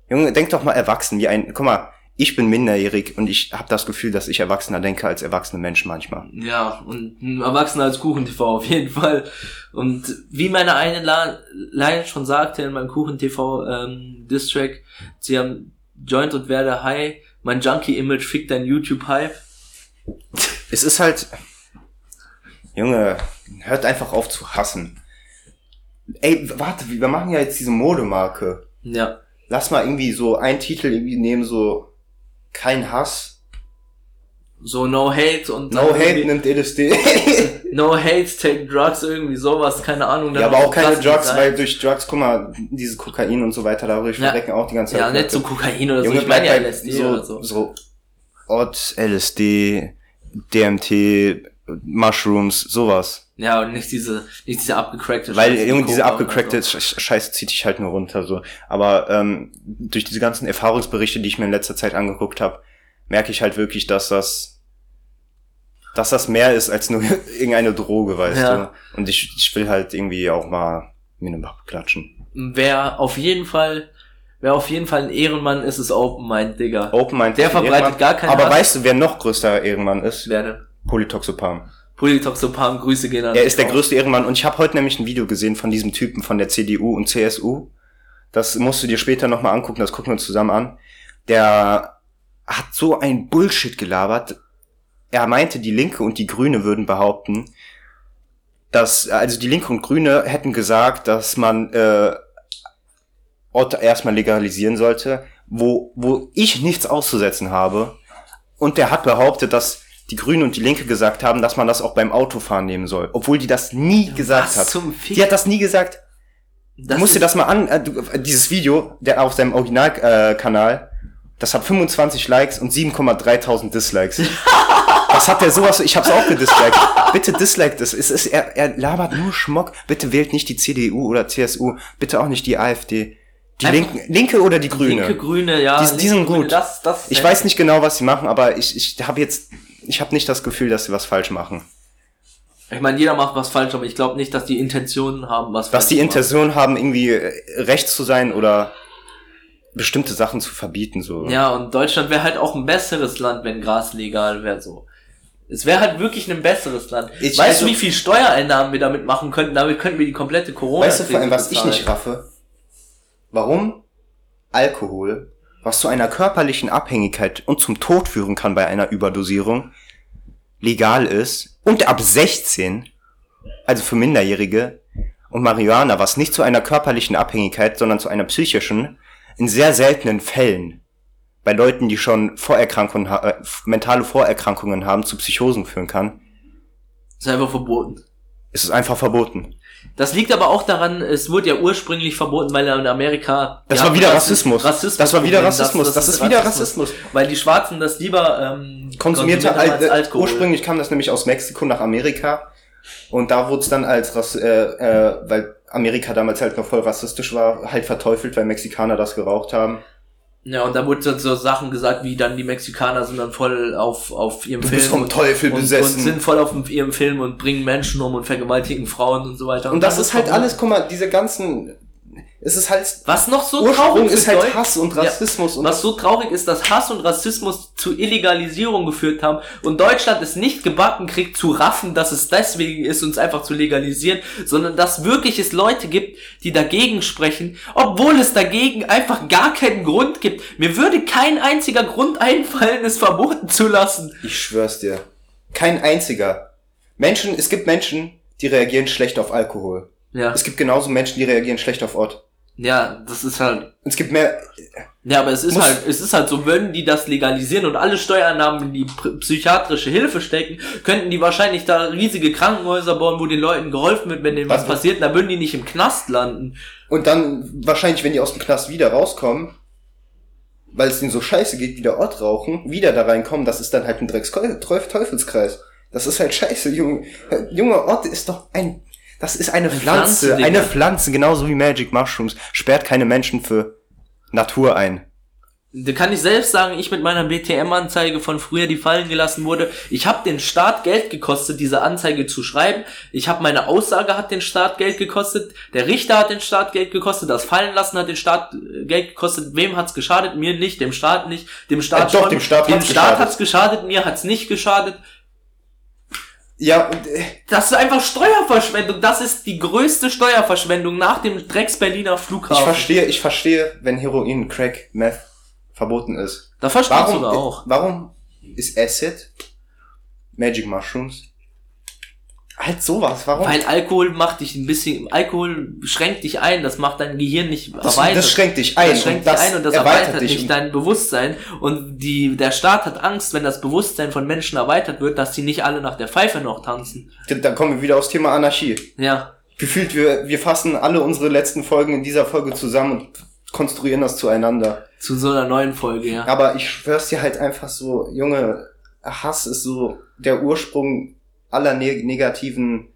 [SPEAKER 2] Junge, denk doch mal erwachsen, wie ein, guck mal, ich bin minderjährig und ich habe das Gefühl, dass ich erwachsener denke als erwachsene Menschen manchmal.
[SPEAKER 1] Ja, und ein Erwachsener als Kuchen-TV auf jeden Fall. Und wie meine eine Line schon sagte in meinem Kuchen-TV ähm, Distrack, sie haben Joint und werde high, mein Junkie-Image fickt dein YouTube-Hype.
[SPEAKER 2] Es ist halt, Junge, hört einfach auf zu hassen. Ey, warte, wir machen ja jetzt diese Modemarke.
[SPEAKER 1] Ja,
[SPEAKER 2] Lass mal irgendwie so einen Titel irgendwie nehmen, so kein Hass.
[SPEAKER 1] so no hate und
[SPEAKER 2] No Hate nimmt LSD.
[SPEAKER 1] no hate, take drugs, irgendwie sowas, keine Ahnung.
[SPEAKER 2] ja, aber auch keine Drugs, weil durch Drugs, guck mal, dieses Kokain und so weiter, dadurch
[SPEAKER 1] Ja.
[SPEAKER 2] verrecken auch die ganze Zeit.
[SPEAKER 1] Ja, nicht so. Kokain oder so,
[SPEAKER 2] Junge,
[SPEAKER 1] ich meine ja LSD
[SPEAKER 2] so,
[SPEAKER 1] oder so.
[SPEAKER 2] so Odd, LSD, DMT, Mushrooms, sowas.
[SPEAKER 1] Ja, und nicht diese, nicht diese abgecrackte
[SPEAKER 2] Weil,
[SPEAKER 1] Scheiße, die
[SPEAKER 2] Junge, diese abgecrackte
[SPEAKER 1] so.
[SPEAKER 2] Sch- Scheiße zieht dich halt nur runter, so. Aber, ähm, durch diese ganzen Erfahrungsberichte, die ich mir in letzter Zeit angeguckt habe, merke ich halt wirklich, dass das, dass das mehr ist als nur irgendeine Droge, weißt
[SPEAKER 1] Ja.
[SPEAKER 2] du. Und ich, ich will halt irgendwie auch mal mir eine Bach klatschen.
[SPEAKER 1] Wer auf jeden Fall, wer auf jeden Fall ein Ehrenmann ist, ist Open Mind, Digga.
[SPEAKER 2] Open Mind.
[SPEAKER 1] Der verbreitet gar keinen
[SPEAKER 2] Aber
[SPEAKER 1] Hass.
[SPEAKER 2] weißt du, wer noch größter Ehrenmann ist?
[SPEAKER 1] Wer denn?
[SPEAKER 2] Polytoxopam.
[SPEAKER 1] Polytoxopam, Grüße gehen an
[SPEAKER 2] Er ist der größte Ehrenmann und ich habe heute nämlich ein Video gesehen von diesem Typen von der CDU und CSU. Das musst du dir später nochmal angucken, das gucken wir uns zusammen an. Der hat so ein Bullshit gelabert. Er meinte, die Linke und die Grüne würden behaupten, dass, also die Linke und Grüne hätten gesagt, dass man äh, Orte erstmal legalisieren sollte, wo, wo ich nichts auszusetzen habe. Und der hat behauptet, dass die Grünen und die Linke gesagt haben, dass man das auch beim Autofahren nehmen soll. Obwohl die das nie gesagt
[SPEAKER 1] Was
[SPEAKER 2] hat.
[SPEAKER 1] zum Fick?
[SPEAKER 2] Die hat das nie gesagt.
[SPEAKER 1] Das
[SPEAKER 2] du musst dir das mal an, äh, du, äh, dieses Video, der auf seinem Originalkanal, äh, das hat 25 Likes und 7,3000 Dislikes. Was hat der sowas? Ich hab's auch gedisliked. Bitte dislike das. Es ist, er, er labert nur Schmock. Bitte wählt nicht die CDU oder CSU. Bitte auch nicht die AfD. Die
[SPEAKER 1] Einfach-
[SPEAKER 2] Linken, Linke oder die Grüne.
[SPEAKER 1] Linke, Grüne, ja.
[SPEAKER 2] Die- die
[SPEAKER 1] linke,
[SPEAKER 2] sind
[SPEAKER 1] Grüne,
[SPEAKER 2] gut.
[SPEAKER 1] Das, das
[SPEAKER 2] Ich weiß nicht genau, was sie machen, aber ich, ich habe jetzt, ich habe nicht das Gefühl, dass sie was falsch machen.
[SPEAKER 1] Ich meine, jeder macht was falsch, aber ich glaube nicht, dass die Intentionen haben, was
[SPEAKER 2] Was
[SPEAKER 1] falsch
[SPEAKER 2] die
[SPEAKER 1] zu machen.
[SPEAKER 2] Intention haben, irgendwie äh, rechts zu sein oder bestimmte Sachen zu verbieten, so.
[SPEAKER 1] Ja, und Deutschland wäre halt auch ein besseres Land, wenn Gras legal wäre, so. Es wäre halt wirklich ein besseres Land.
[SPEAKER 2] Ich-
[SPEAKER 1] weißt
[SPEAKER 2] also-
[SPEAKER 1] du, wie viel Steuereinnahmen wir damit machen könnten? Damit könnten wir die komplette corona
[SPEAKER 2] Weißt du vor allem, was ich nicht raffe? Warum Alkohol, was zu einer körperlichen Abhängigkeit und zum Tod führen kann bei einer Überdosierung, legal ist und ab 16, also für Minderjährige, und Marihuana, was nicht zu einer körperlichen Abhängigkeit, sondern zu einer psychischen, in sehr seltenen Fällen bei Leuten, die schon Vorerkrankungen, äh, mentale Vorerkrankungen haben, zu Psychosen führen kann,
[SPEAKER 1] ist einfach verboten.
[SPEAKER 2] ist es einfach verboten.
[SPEAKER 1] Das liegt aber auch daran, es wurde ja ursprünglich verboten, weil in Amerika.
[SPEAKER 2] Das war wieder
[SPEAKER 1] Rassi-
[SPEAKER 2] Rassismus. Das war wieder Rassismus. Das ist wieder Rassismus.
[SPEAKER 1] Weil die Schwarzen das lieber ähm, konsumiert haben
[SPEAKER 2] Al
[SPEAKER 1] als
[SPEAKER 2] äh,
[SPEAKER 1] Alkohol.
[SPEAKER 2] ursprünglich kam das nämlich aus Mexiko nach Amerika und da wurde es dann als Rass äh, äh, weil Amerika damals halt noch voll rassistisch war, halt verteufelt, weil Mexikaner das geraucht haben.
[SPEAKER 1] Ja, und da wurde dann so Sachen gesagt, wie dann die Mexikaner sind dann voll auf, auf ihrem
[SPEAKER 2] Du
[SPEAKER 1] Film.
[SPEAKER 2] bist vom Teufel
[SPEAKER 1] und,
[SPEAKER 2] besessen.
[SPEAKER 1] Und sind voll auf ihrem Film und bringen Menschen um und vergewaltigen Frauen und so weiter.
[SPEAKER 2] Und das
[SPEAKER 1] dann
[SPEAKER 2] ist halt alles, guck mal, diese ganzen, es ist halt,
[SPEAKER 1] Was noch so
[SPEAKER 2] Ursprung
[SPEAKER 1] traurig
[SPEAKER 2] ist halt Hass und
[SPEAKER 1] Ja,
[SPEAKER 2] Rassismus und
[SPEAKER 1] Was so traurig ist, dass Hass und Rassismus zu Illegalisierung geführt haben und Deutschland es nicht gebacken kriegt, zu raffen, dass es deswegen ist, uns einfach zu legalisieren, sondern dass wirklich es Leute gibt, die dagegen sprechen, obwohl es dagegen einfach gar keinen Grund gibt. Mir würde kein einziger Grund einfallen, es verboten zu lassen.
[SPEAKER 2] ich schwör's dir, kein einziger. Menschen, es gibt Menschen, die reagieren schlecht auf Alkohol.
[SPEAKER 1] Ja,
[SPEAKER 2] Es gibt genauso Menschen, die reagieren schlecht auf Ott.
[SPEAKER 1] Ja, das ist halt,
[SPEAKER 2] es gibt mehr,
[SPEAKER 1] Ja, aber es ist halt, es ist halt so, würden die das legalisieren und alle Steuernahmen in die psychiatrische Hilfe stecken, könnten die wahrscheinlich da riesige Krankenhäuser bauen, wo den Leuten geholfen wird, wenn denen was,
[SPEAKER 2] Was-
[SPEAKER 1] passiert, da würden die nicht im Knast landen.
[SPEAKER 2] und dann wahrscheinlich, wenn die aus dem Knast wieder rauskommen, weil es denen so scheiße geht, wieder Ott rauchen, wieder da reinkommen, das ist dann halt ein Drecks-Teufelskreis. Das ist halt scheiße, Junge. Junge, Ott ist doch ein, das ist eine
[SPEAKER 1] Eine
[SPEAKER 2] Pflanze,
[SPEAKER 1] Pflanze,
[SPEAKER 2] eine Pflanze, genauso wie Magic Mushrooms. Sperrt keine Menschen für Natur ein.
[SPEAKER 1] Da kann ich selbst sagen, ich mit meiner BTM-Anzeige von früher, die fallen gelassen wurde, ich habe den Staat Geld gekostet, diese Anzeige zu schreiben. Ich habe meine Aussage hat den Staat Geld gekostet, der Richter hat den Staat Geld gekostet, das Fallen lassen hat den Staat äh, Geld gekostet. Wem hat's geschadet? Mir nicht, dem Staat nicht, dem Staat
[SPEAKER 2] Äh, doch,
[SPEAKER 1] schon.
[SPEAKER 2] dem Staat
[SPEAKER 1] dem
[SPEAKER 2] hat's
[SPEAKER 1] Staat
[SPEAKER 2] geschadet.
[SPEAKER 1] hat's geschadet, mir hat's nicht geschadet.
[SPEAKER 2] Ja, und, äh,
[SPEAKER 1] Das ist einfach Steuerverschwendung. Das ist die größte Steuerverschwendung nach dem Drecks-Berliner
[SPEAKER 2] ich
[SPEAKER 1] Flughafen.
[SPEAKER 2] verstehe, ich verstehe, wenn Heroin, Crack, Meth verboten ist.
[SPEAKER 1] da verstehe ich sogar auch.
[SPEAKER 2] warum ist Acid, Magic Mushrooms, halt sowas, warum?
[SPEAKER 1] Weil Alkohol macht dich ein bisschen, Alkohol schränkt dich ein, das macht dein Gehirn nicht
[SPEAKER 2] das,
[SPEAKER 1] erweitert.
[SPEAKER 2] das schränkt dich ein
[SPEAKER 1] das schränkt
[SPEAKER 2] und
[SPEAKER 1] dich
[SPEAKER 2] das
[SPEAKER 1] ein und das
[SPEAKER 2] erweitert dich.
[SPEAKER 1] nicht dein Bewusstsein. Und die, der Staat hat Angst, wenn das Bewusstsein von Menschen erweitert wird, dass sie nicht alle nach der Pfeife noch tanzen.
[SPEAKER 2] Dann kommen wir wieder aufs Thema Anarchie.
[SPEAKER 1] Ja.
[SPEAKER 2] Gefühlt, wir, wir fassen alle unsere letzten Folgen in dieser Folge zusammen und konstruieren das zueinander.
[SPEAKER 1] Zu so einer neuen Folge, ja.
[SPEAKER 2] Aber ich schwör's dir halt einfach so, Junge, Hass ist so der Ursprung aller ne negativen.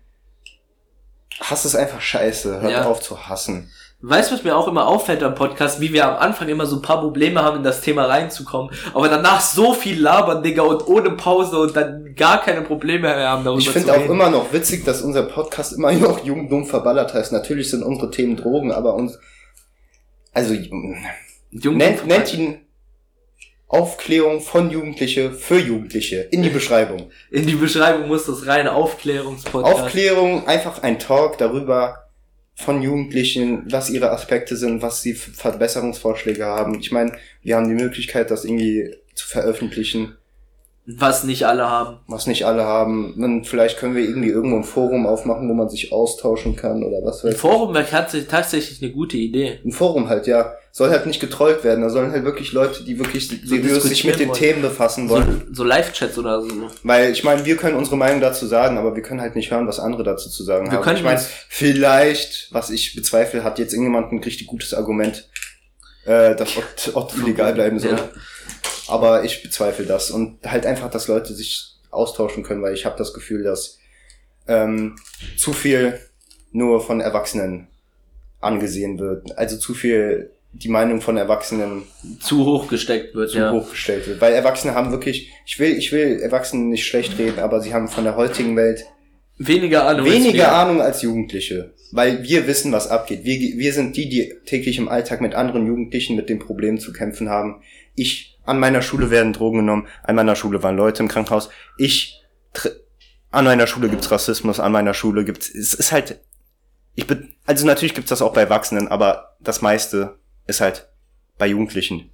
[SPEAKER 2] Hass ist einfach scheiße. Hört
[SPEAKER 1] Ja.
[SPEAKER 2] auf zu hassen.
[SPEAKER 1] Weißt du, was mir auch immer auffällt am Podcast, wie wir am Anfang immer so ein paar Probleme haben, in das Thema reinzukommen, aber danach so viel labern, Digga, und ohne Pause und dann gar keine Probleme mehr haben, darüber
[SPEAKER 2] Ich finde auch immer noch witzig, dass unser Podcast immer noch jung, dumm, verballert heißt. Natürlich sind unsere Themen Drogen, aber uns, also,
[SPEAKER 1] Jung-
[SPEAKER 2] nennt, nennt ihn Aufklärung von Jugendliche für Jugendliche in die Beschreibung.
[SPEAKER 1] In die Beschreibung muss das rein Aufklärungspodcast.
[SPEAKER 2] Aufklärung, einfach ein Talk darüber von Jugendlichen, was ihre Aspekte sind, was sie für Verbesserungsvorschläge haben. Ich meine, wir haben die Möglichkeit, das irgendwie zu veröffentlichen,
[SPEAKER 1] was nicht alle haben.
[SPEAKER 2] was nicht alle haben. Und vielleicht können wir irgendwie irgendwo ein Forum aufmachen, wo man sich austauschen kann oder was
[SPEAKER 1] Ein
[SPEAKER 2] weiß ich.
[SPEAKER 1] Forum wäre tatsächlich eine gute Idee.
[SPEAKER 2] Ein Forum halt, ja. Soll halt nicht getrollt werden. Da sollen halt wirklich Leute, die wirklich seriös sich mit den
[SPEAKER 1] wollen.
[SPEAKER 2] Themen befassen
[SPEAKER 1] So,
[SPEAKER 2] wollen.
[SPEAKER 1] so Live-Chats oder so.
[SPEAKER 2] Weil ich meine, wir können unsere Meinung dazu sagen, aber wir können halt nicht hören, was andere dazu zu sagen
[SPEAKER 1] Wir
[SPEAKER 2] haben.
[SPEAKER 1] können
[SPEAKER 2] ich meine, vielleicht, was ich bezweifle, hat jetzt irgendjemand ein richtig gutes Argument, äh, dass Ott, Ott legal bleiben soll.
[SPEAKER 1] Ja.
[SPEAKER 2] Aber ich bezweifle das und halt einfach, dass Leute sich austauschen können, weil ich habe das Gefühl, dass ähm, zu viel nur von Erwachsenen angesehen wird. Also zu viel die Meinung von Erwachsenen
[SPEAKER 1] Zu hoch gesteckt wird,
[SPEAKER 2] zu
[SPEAKER 1] ja.
[SPEAKER 2] hochgestellt wird. Weil Erwachsene haben wirklich, ich will, ich will Erwachsenen nicht schlecht reden, aber sie haben von der heutigen Welt
[SPEAKER 1] Weniger Ahnung. als
[SPEAKER 2] weniger
[SPEAKER 1] wir.
[SPEAKER 2] Ahnung als Jugendliche. Weil wir wissen, was abgeht. Wir, wir sind die, die täglich im Alltag mit anderen Jugendlichen mit den Problemen zu kämpfen haben. Ich, an meiner Schule werden Drogen genommen, an meiner Schule waren Leute im Krankenhaus. Ich, an meiner Schule gibt's Rassismus, an meiner Schule gibt's, es ist halt, ich bin, also natürlich gibt's das auch bei Erwachsenen, aber das meiste ist halt bei Jugendlichen.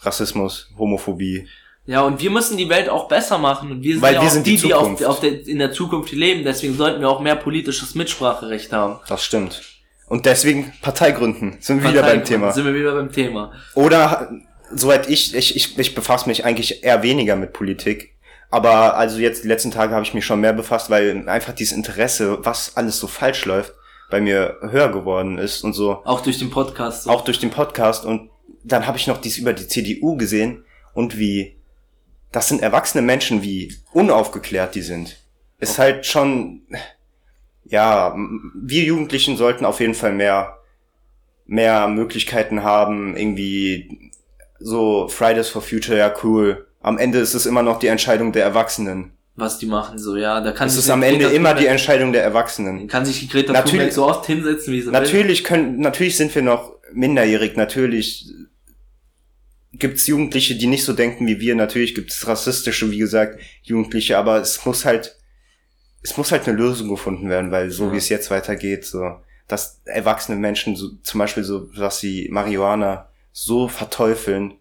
[SPEAKER 2] Rassismus, Homophobie,
[SPEAKER 1] Ja, und wir müssen die Welt auch besser machen. Und wir sind
[SPEAKER 2] Weil
[SPEAKER 1] ja
[SPEAKER 2] wir
[SPEAKER 1] auch
[SPEAKER 2] sind
[SPEAKER 1] die,
[SPEAKER 2] die
[SPEAKER 1] die auf, auf der, in der Zukunft leben. Deswegen sollten wir auch mehr politisches Mitspracherecht haben.
[SPEAKER 2] Das stimmt. Und deswegen Partei gründen. Sind wir wieder beim Thema.
[SPEAKER 1] Sind wir wieder beim Thema.
[SPEAKER 2] Oder, soweit ich, ich, ich, ich befasse mich eigentlich eher weniger mit Politik. Aber also jetzt die letzten Tage habe ich mich schon mehr befasst, weil einfach dieses Interesse, was alles so falsch läuft, bei mir höher geworden ist und so.
[SPEAKER 1] Auch durch den Podcast. So.
[SPEAKER 2] Auch durch den Podcast. Und dann habe ich noch dies über die CDU gesehen und wie, das sind erwachsene Menschen, wie unaufgeklärt die sind. Ist halt schon, ja, wir Jugendlichen sollten auf jeden Fall mehr, mehr Möglichkeiten haben, irgendwie so Fridays for Future, ja cool. Am Ende ist es immer noch die Entscheidung der Erwachsenen.
[SPEAKER 1] Was die machen, so, ja, da kann
[SPEAKER 2] Es ist am Ende
[SPEAKER 1] Greta
[SPEAKER 2] immer die
[SPEAKER 1] Thunberg-
[SPEAKER 2] Entscheidung der Erwachsenen.
[SPEAKER 1] kann sich die Greta
[SPEAKER 2] Natürlich-
[SPEAKER 1] Thunberg so oft hinsetzen, wie sie will.
[SPEAKER 2] Natürlich können, natürlich sind wir noch minderjährig, natürlich gibt's Jugendliche, die nicht so denken wie wir, natürlich gibt's rassistische, wie gesagt, Jugendliche, aber es muss halt, es muss halt eine Lösung gefunden werden, weil so
[SPEAKER 1] Ja.
[SPEAKER 2] wie es jetzt weitergeht, so, dass erwachsene Menschen so, zum Beispiel so, was sie Marihuana so verteufeln,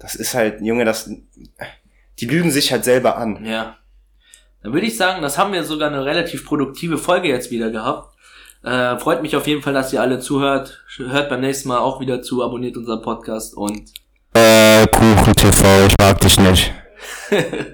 [SPEAKER 2] das ist halt, Junge, das, die lügen sich halt selber an.
[SPEAKER 1] Ja. Dann würde ich sagen, das haben wir sogar eine relativ produktive Folge jetzt wieder gehabt. Äh, freut mich auf jeden Fall, dass ihr alle zuhört. Hört beim nächsten Mal auch wieder zu, abonniert unseren Podcast und
[SPEAKER 2] Äh, Kuchen TV, ich mag dich nicht.